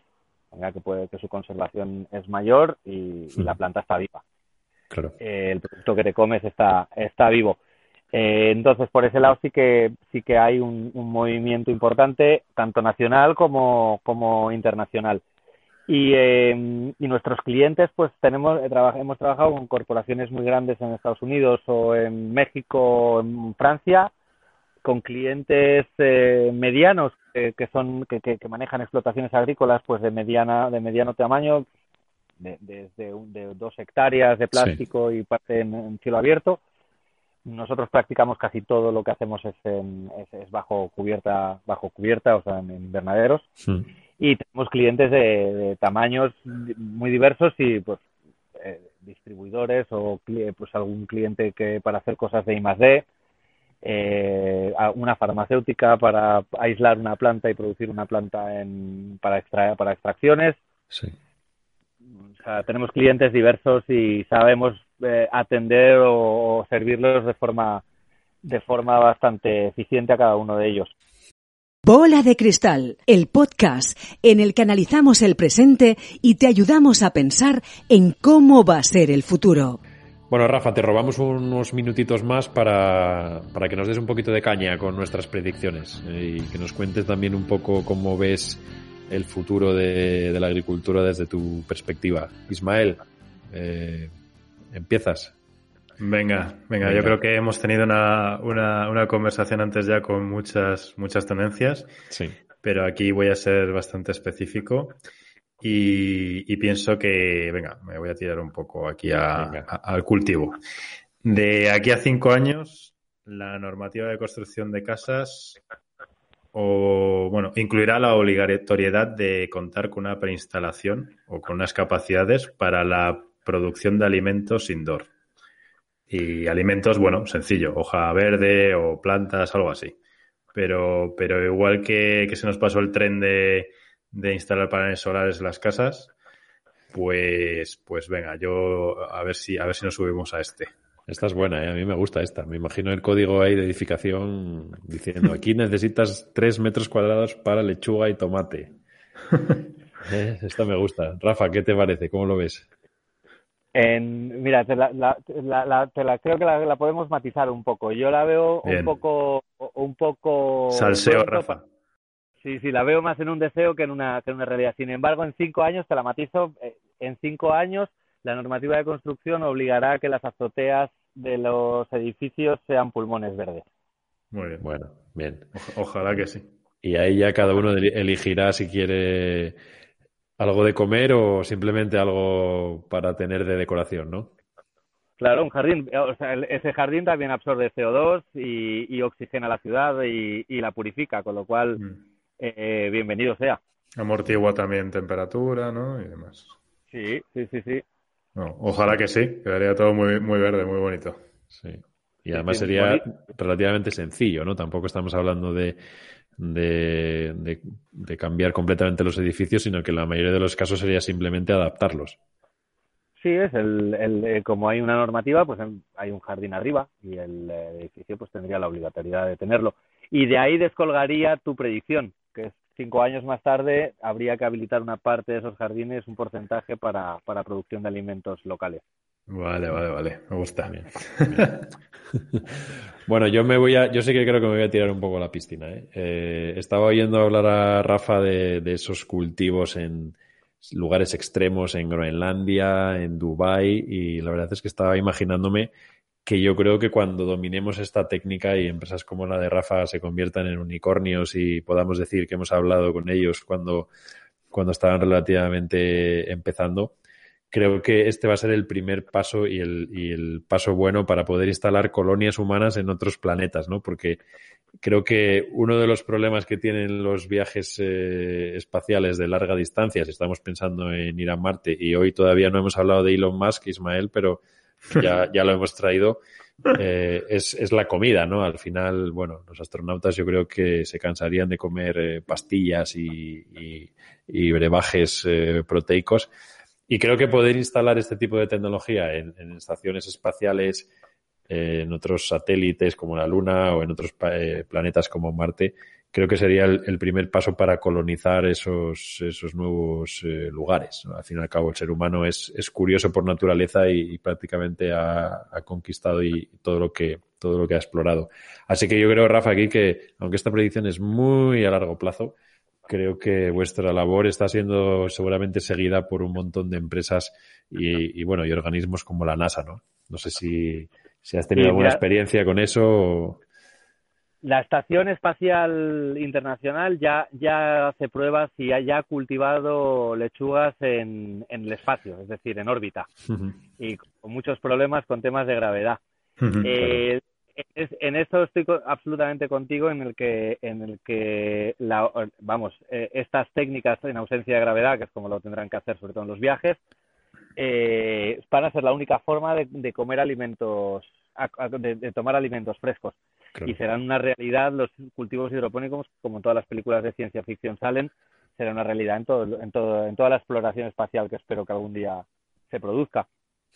que, puede, que su conservación es mayor y, la planta está viva. Claro. Eh, el producto que te comes está, está vivo. Eh, entonces, por ese lado sí que sí que hay un, movimiento importante, tanto nacional como, como internacional. Y, eh, y nuestros clientes, pues tenemos hemos trabajado con corporaciones muy grandes en Estados Unidos o en México o en Francia, con clientes eh, medianos que son que, que, manejan explotaciones agrícolas pues de mediana de mediano tamaño desde de, dos hectáreas de plástico y parte en, cielo abierto. Nosotros practicamos casi todo lo que hacemos es, en, es, bajo cubierta bajo cubierta o sea en invernaderos. Y tenemos clientes de, tamaños muy diversos y pues eh, distribuidores o pues algún cliente que para hacer cosas de I más D eh, una farmacéutica para aislar una planta y producir una planta en, para, extraer, para extracciones. Sí. O sea, tenemos clientes diversos y sabemos eh, atender o, servirlos de forma, de forma bastante eficiente a cada uno de ellos. Bola de Cristal, el podcast en el que analizamos el presente y te ayudamos a pensar en cómo va a ser el futuro. Bueno, Rafa, te robamos unos minutitos más para, para, que nos des un poquito de caña con nuestras predicciones eh, y que nos cuentes también un poco cómo ves el futuro de, de la agricultura desde tu perspectiva. Ismael, eh, empiezas. Venga, venga, yo creo que hemos tenido una, una, una, conversación antes ya con muchas, muchas tendencias, sí. pero aquí voy a ser bastante específico. Y, pienso que, venga, me voy a tirar un poco aquí al cultivo. De aquí a cinco años, la normativa de construcción de casas o, bueno, incluirá la obligatoriedad de contar con una preinstalación o con unas capacidades para la producción de alimentos indoor. Y alimentos, bueno, sencillo, hoja verde o plantas, algo así. Pero, pero igual que, que se nos pasó el tren de, de instalar paneles solares en las casas, pues, pues venga, yo a ver si, a ver si nos subimos a este. Esta es buena, ¿eh? a mí me gusta esta. Me imagino el código ahí de edificación diciendo aquí necesitas tres metros cuadrados para lechuga y tomate. Eh, esta me gusta. Rafa, ¿qué te parece? ¿Cómo lo ves? En, mira, te la, la, la, te la creo que la, podemos matizar un poco. Yo la veo un poco, un poco. Salseo, Rafa. Sí, sí, la veo más en un deseo que en una, que en una realidad. Sin embargo, en cinco años, te la matizo, eh, en cinco años la normativa de construcción obligará a que las azoteas de los edificios sean pulmones verdes. Muy bien. Bueno, bien. ojalá que sí. Y ahí ya cada uno elegirá si quiere algo de comer o simplemente algo para tener de decoración, ¿no? Claro, un jardín, o sea, ese jardín también absorbe CO2 y, oxigena la ciudad y, la purifica, con lo cual, mm. Eh, bienvenido sea. Amortigua también temperatura, ¿no? Y demás. Sí, sí, sí, sí. ojalá que sí, quedaría todo muy, muy verde, muy bonito. Sí. Y además sería relativamente sencillo, ¿no? Tampoco estamos hablando de, de, de, cambiar completamente los edificios, sino que la mayoría de los casos sería simplemente adaptarlos. Sí, es el, el, eh, como hay una normativa, pues hay un jardín arriba y el eh, edificio pues tendría la obligatoriedad de tenerlo. Y de ahí descolgaría tu predicción, que es cinco años más tarde habría que habilitar una parte de esos jardines, un porcentaje para, para producción de alimentos locales. Vale, vale, vale. Me gusta. bueno, yo me voy a, yo sé que creo que me voy a tirar un poco a la piscina. ¿eh? Eh, estaba oyendo hablar a Rafa de, de, esos cultivos en lugares extremos en Groenlandia, en Dubai y la verdad es que estaba imaginándome que yo creo que cuando dominemos esta técnica y empresas como la de Rafa se conviertan en unicornios y podamos decir que hemos hablado con ellos cuando, cuando estaban relativamente empezando, creo que este va a ser el primer paso y el, y el paso bueno para poder instalar colonias humanas en otros planetas, ¿no? Porque creo que uno de los problemas que tienen los viajes eh, espaciales de larga distancia, si estamos pensando en ir a Marte, y hoy todavía no hemos hablado de Elon Musk, Ismael, pero ya, ya lo hemos traído, eh, es, es, la comida, ¿no? Al final, bueno, los astronautas yo creo que se cansarían de comer eh, pastillas y, y, brebajes eh, proteicos. Y creo que poder instalar este tipo de tecnología en, en estaciones espaciales, en otros satélites como la Luna o en otros planetas como Marte, creo que sería el, primer paso para colonizar esos, esos nuevos eh, lugares. Al fin y al cabo, el ser humano es, es curioso por naturaleza y, prácticamente ha, conquistado y todo lo que todo lo que ha explorado. Así que yo creo, Rafa, aquí que aunque esta predicción es muy a largo plazo, creo que vuestra labor está siendo seguramente seguida por un montón de empresas y, bueno y organismos como la NASA, ¿no? No sé si, si has tenido alguna experiencia con eso. O... La Estación Espacial Internacional ya, ya hace pruebas y ya ha cultivado lechugas en, en el espacio, es decir, en órbita, y con muchos problemas con temas de gravedad. eh, en esto estoy absolutamente contigo en el que, en el que la, vamos, eh, estas técnicas en ausencia de gravedad, que es como lo tendrán que hacer sobre todo en los viajes, eh, van a ser la única forma de, de comer alimentos, de, de tomar alimentos frescos y serán una realidad los cultivos hidropónicos, como todas las películas de ciencia ficción salen, será una realidad en, todo, en, todo, en toda la exploración espacial que espero que algún día se produzca.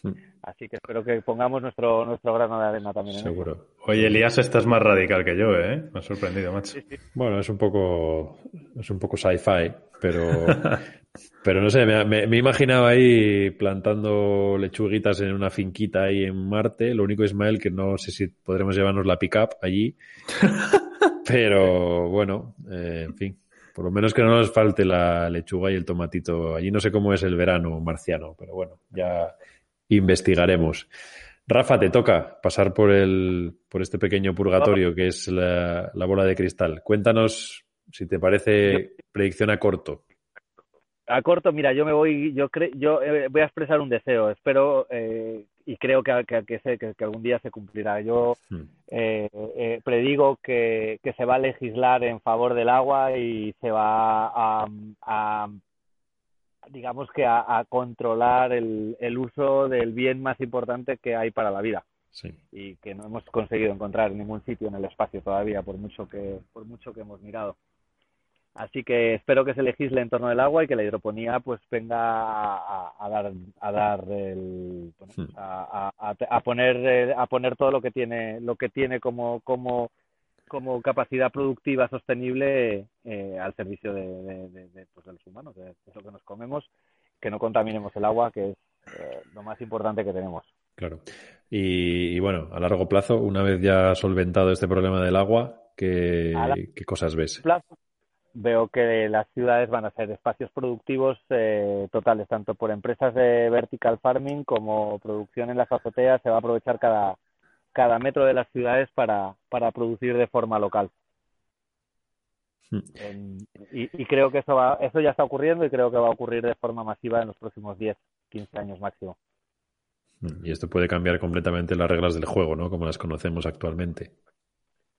Hmm. Así que espero que pongamos nuestro, nuestro grano de arena también. Seguro. Oye, Elías, estás más radical que yo, ¿eh? Me ha sorprendido, macho. Bueno, es un poco, es un poco sci-fi, pero, pero no sé, me, me, imaginaba ahí plantando lechuguitas en una finquita ahí en Marte. Lo único, Ismael, que no sé si podremos llevarnos la pick-up allí. pero bueno, eh, en fin. Por lo menos que no nos falte la lechuga y el tomatito. Allí no sé cómo es el verano marciano, pero bueno, ya investigaremos. Rafa, te toca pasar por el, por este pequeño purgatorio que es la, bola de cristal. Cuéntanos, si te parece, predicción a corto. A corto, mira, yo me voy, yo creo, yo eh, voy a expresar un deseo. Espero eh, y creo que, que, que, algún día se cumplirá. Yo hmm. eh, eh, predigo que, se va a legislar en favor del agua y se va a, digamos que a, controlar el, el, uso del bien más importante que hay para la vida. Y que no hemos conseguido encontrar en ningún sitio en el espacio todavía, por mucho que, por mucho que hemos mirado. Así que espero que se legisle en torno del agua y que la hidroponía pues venga a, dar a dar el, hmm. a, poner a poner todo lo que tiene lo que tiene como como como capacidad productiva sostenible eh, al servicio de, pues, los humanos, de, eso que nos comemos, que no contaminemos el agua, que es eh, lo más importante que tenemos. Claro. Y, bueno, a largo plazo, una vez ya solventado este problema del agua, ¿qué, ¿qué cosas ves? veo que las ciudades van a ser espacios productivos eh, totales, tanto por empresas de vertical farming como producción en las azoteas. Se va a aprovechar cada, cada metro de las ciudades para, para producir de forma local. Hmm. y, creo que eso, va, eso ya está ocurriendo y creo que va a ocurrir de forma masiva en los próximos 10, 15 años máximo. Hmm. Y esto puede cambiar completamente las reglas del juego, ¿no? Como las conocemos actualmente.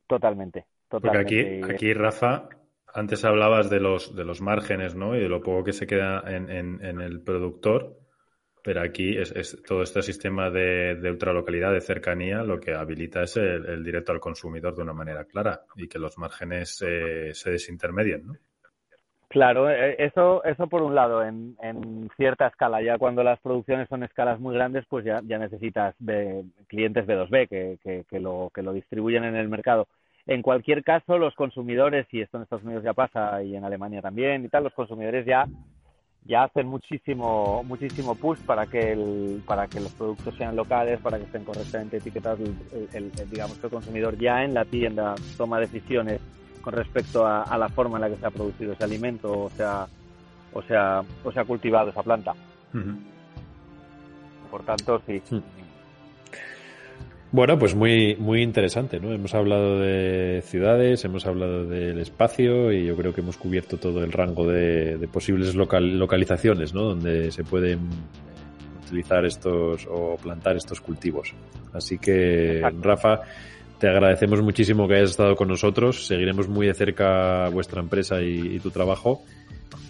Totalmente. totalmente. aquí, aquí, Rafa, antes hablabas de los, de los márgenes, ¿no? Y de lo poco que se queda en, en, el productor. Pero aquí es, todo este sistema de, de, ultralocalidad, de cercanía, lo que habilita es el, directo al consumidor de una manera clara y que los márgenes eh, se desintermedien, ¿no? Claro, eh, eso, eso por un lado, en, cierta escala. Ya cuando las producciones son escalas muy grandes, pues ya, ya necesitas clientes B2B que, que, que, lo, que lo distribuyen en el mercado. En cualquier caso, los consumidores, y esto en Estados Unidos ya pasa y en Alemania también y tal, los consumidores ya ya hacen muchísimo muchísimo push para que el, para que los productos sean locales, para que estén correctamente etiquetados. El, digamos que el consumidor ya en la tienda toma decisiones con respecto a, la forma en la que se ha producido ese alimento o sea o sea o se ha cultivado esa planta. Por tanto, sí. Bueno, pues muy, muy interesante, ¿no? Hemos hablado de ciudades, hemos hablado del espacio y yo creo que hemos cubierto todo el rango de, posibles localizaciones, ¿no? Donde se pueden utilizar estos o plantar estos cultivos. Así que, Rafa, te agradecemos muchísimo que hayas estado con nosotros. Seguiremos muy de cerca vuestra empresa y, y tu trabajo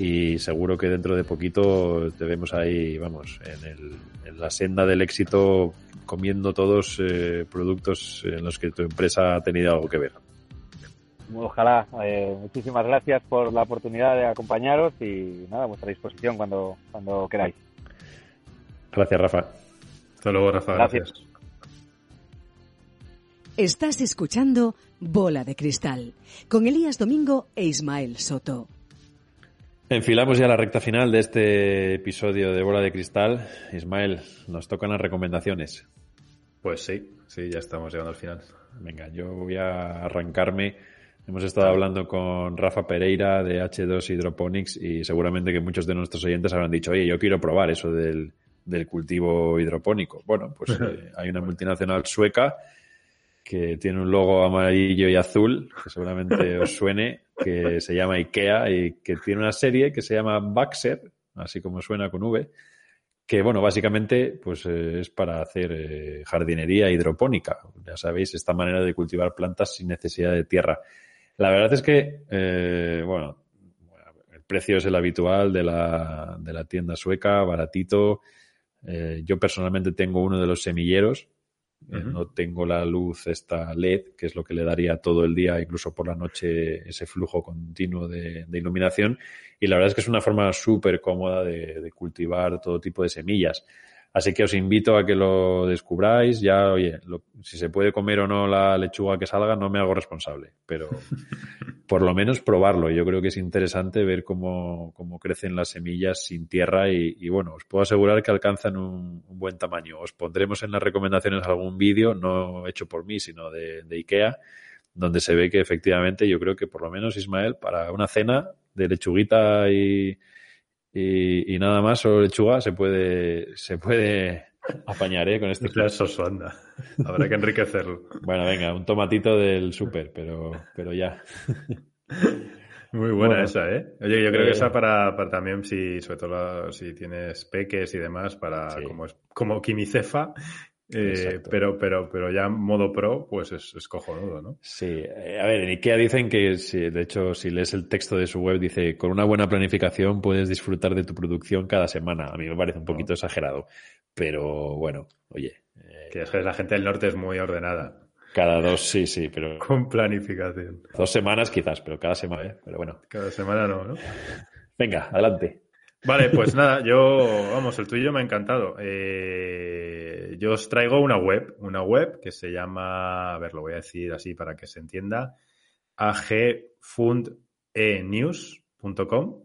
y seguro que dentro de poquito te vemos ahí, vamos, en, el, en la senda del éxito comiendo todos eh, productos en los que tu empresa ha tenido algo que ver. Ojalá. Eh, muchísimas gracias por la oportunidad de acompañaros y nada, a vuestra disposición cuando, cuando queráis. Gracias, Rafa. Hasta luego, Rafa. gracias. Estás escuchando Bola de Cristal con Elías Domingo e Ismael Soto. Enfilamos ya la recta final de este episodio de Bola de Cristal. Ismael, nos tocan las recomendaciones. Pues sí, sí, ya estamos llegando al final. Venga, yo voy a arrancarme. Hemos estado hablando con Rafa Pereira de H2 Hydroponics y seguramente que muchos de nuestros oyentes habrán dicho, oye, yo quiero probar eso del, cultivo hidropónico. Bueno, pues eh, hay una multinacional sueca que tiene un logo amarillo y azul, que seguramente os suene, que se llama IKEA y que tiene una serie que se llama Baxer, así como suena con V, que bueno, básicamente pues eh, es para hacer eh, jardinería hidropónica. Ya sabéis, esta manera de cultivar plantas sin necesidad de tierra. La verdad es que, eh, bueno, el precio es el habitual de la, de la tienda sueca, baratito. yo personalmente tengo uno de los semilleros, no tengo la luz esta LED, que es lo que le daría todo el día, incluso por la noche, ese flujo continuo de, iluminación. Y la verdad es que es una forma súper cómoda de, cultivar todo tipo de semillas. Así que os invito a que lo descubráis. Ya, oye, si se puede comer o no la lechuga que salga, no me hago responsable, pero por lo menos probarlo. Yo creo que es interesante ver cómo, cómo crecen las semillas sin tierra y, bueno, os puedo asegurar que alcanzan un, buen tamaño. Os pondremos en las recomendaciones algún vídeo, no hecho por mí, sino de, de IKEA, donde se ve que efectivamente yo creo que por lo menos Ismael, para una cena de lechuguita y y, nada más, solo lechuga se puede, se puede apañar, ¿eh? Con este. Eso anda. Habrá que enriquecerlo. bueno, venga, un tomatito del súper, pero, pero ya. Muy buena esa, ¿eh? Oye, yo creo que esa eh, para, para también, si, sobre todo si tienes peques y demás, para como, como quimicefa, Eh, pero, pero, pero ya modo pro, pues es, es cojonudo, ¿no? Sí. Eh, a ver, en IKEA dicen que, si, de hecho, si lees el texto de su web, dice, con una buena planificación puedes disfrutar de tu producción cada semana. A mí me parece un poquito exagerado. Pero bueno, oye. Eh, que es que la gente del norte es muy ordenada. Cada dos, sí, sí, pero. Con planificación. Dos semanas quizás, pero cada semana, ¿eh? Pero bueno. Cada semana no, ¿no? Venga, adelante. Vale, pues nada, yo, vamos, el tuyo me ha encantado. Eh, yo os traigo una web, una web que se llama, a ver, lo voy a decir así para que se entienda, agfundenews.com,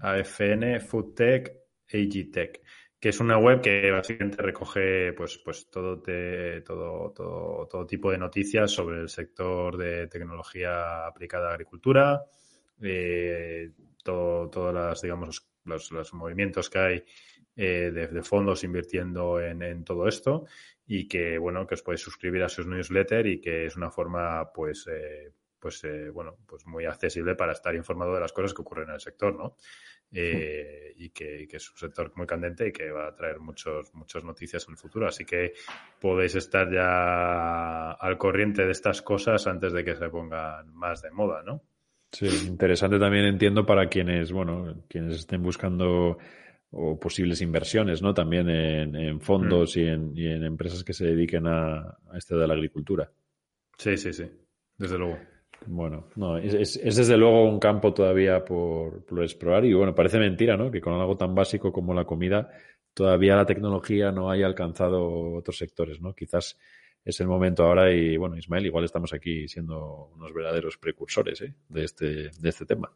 AFN Foodtech AGTech, que es una web que básicamente recoge pues, pues todo, todo, todo, todo tipo de noticias sobre el sector de tecnología aplicada a agricultura, eh, todo, todas las, digamos, los, los movimientos que hay eh, de, fondos invirtiendo en, en, todo esto y que, bueno, que os podéis suscribir a sus newsletter y que es una forma, pues, eh, pues, eh, bueno, pues muy accesible para estar informado de las cosas que ocurren en el sector, ¿no? Eh, y, que, que, es un sector muy candente y que va a traer muchos, muchas noticias en el futuro. Así que podéis estar ya al corriente de estas cosas antes de que se pongan más de moda, ¿no? Sí, interesante también entiendo para quienes, bueno, quienes estén buscando o posibles inversiones, ¿no? También en, fondos mm. y, en, y, en, empresas que se dediquen a, a este de la agricultura. Sí, sí, sí, desde luego. Bueno, no, es, es, desde luego un campo todavía por, por, explorar y bueno, parece mentira, ¿no? Que con algo tan básico como la comida todavía la tecnología no haya alcanzado otros sectores, ¿no? Quizás es el momento ahora y bueno, Ismael, igual estamos aquí siendo unos verdaderos precursores ¿eh? de, este, de este tema.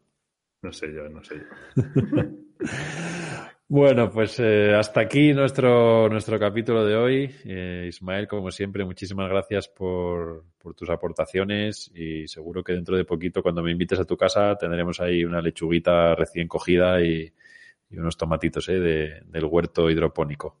No sé yo, no sé yo. bueno, pues eh, hasta aquí nuestro, nuestro capítulo de hoy. Eh, Ismael, como siempre, muchísimas gracias por, por tus aportaciones y seguro que dentro de poquito, cuando me invites a tu casa, tendremos ahí una lechuguita recién cogida y, y unos tomatitos ¿eh? de, del huerto hidropónico.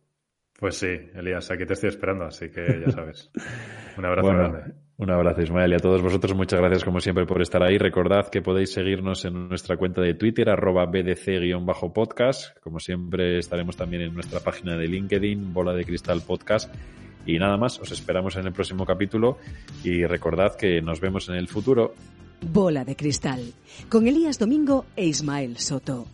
Pues sí, Elías, aquí te estoy esperando, así que ya sabes. Un abrazo grande. Un abrazo, Ismael, y a todos vosotros muchas gracias como siempre por estar ahí. Recordad que podéis seguirnos en nuestra cuenta de Twitter, arroba bdc-podcast. Como siempre estaremos también en nuestra página de LinkedIn, Bola de Cristal Podcast. Y nada más, os esperamos en el próximo capítulo y recordad que nos vemos en el futuro. Bola de Cristal, con Elías Domingo e Ismael Soto.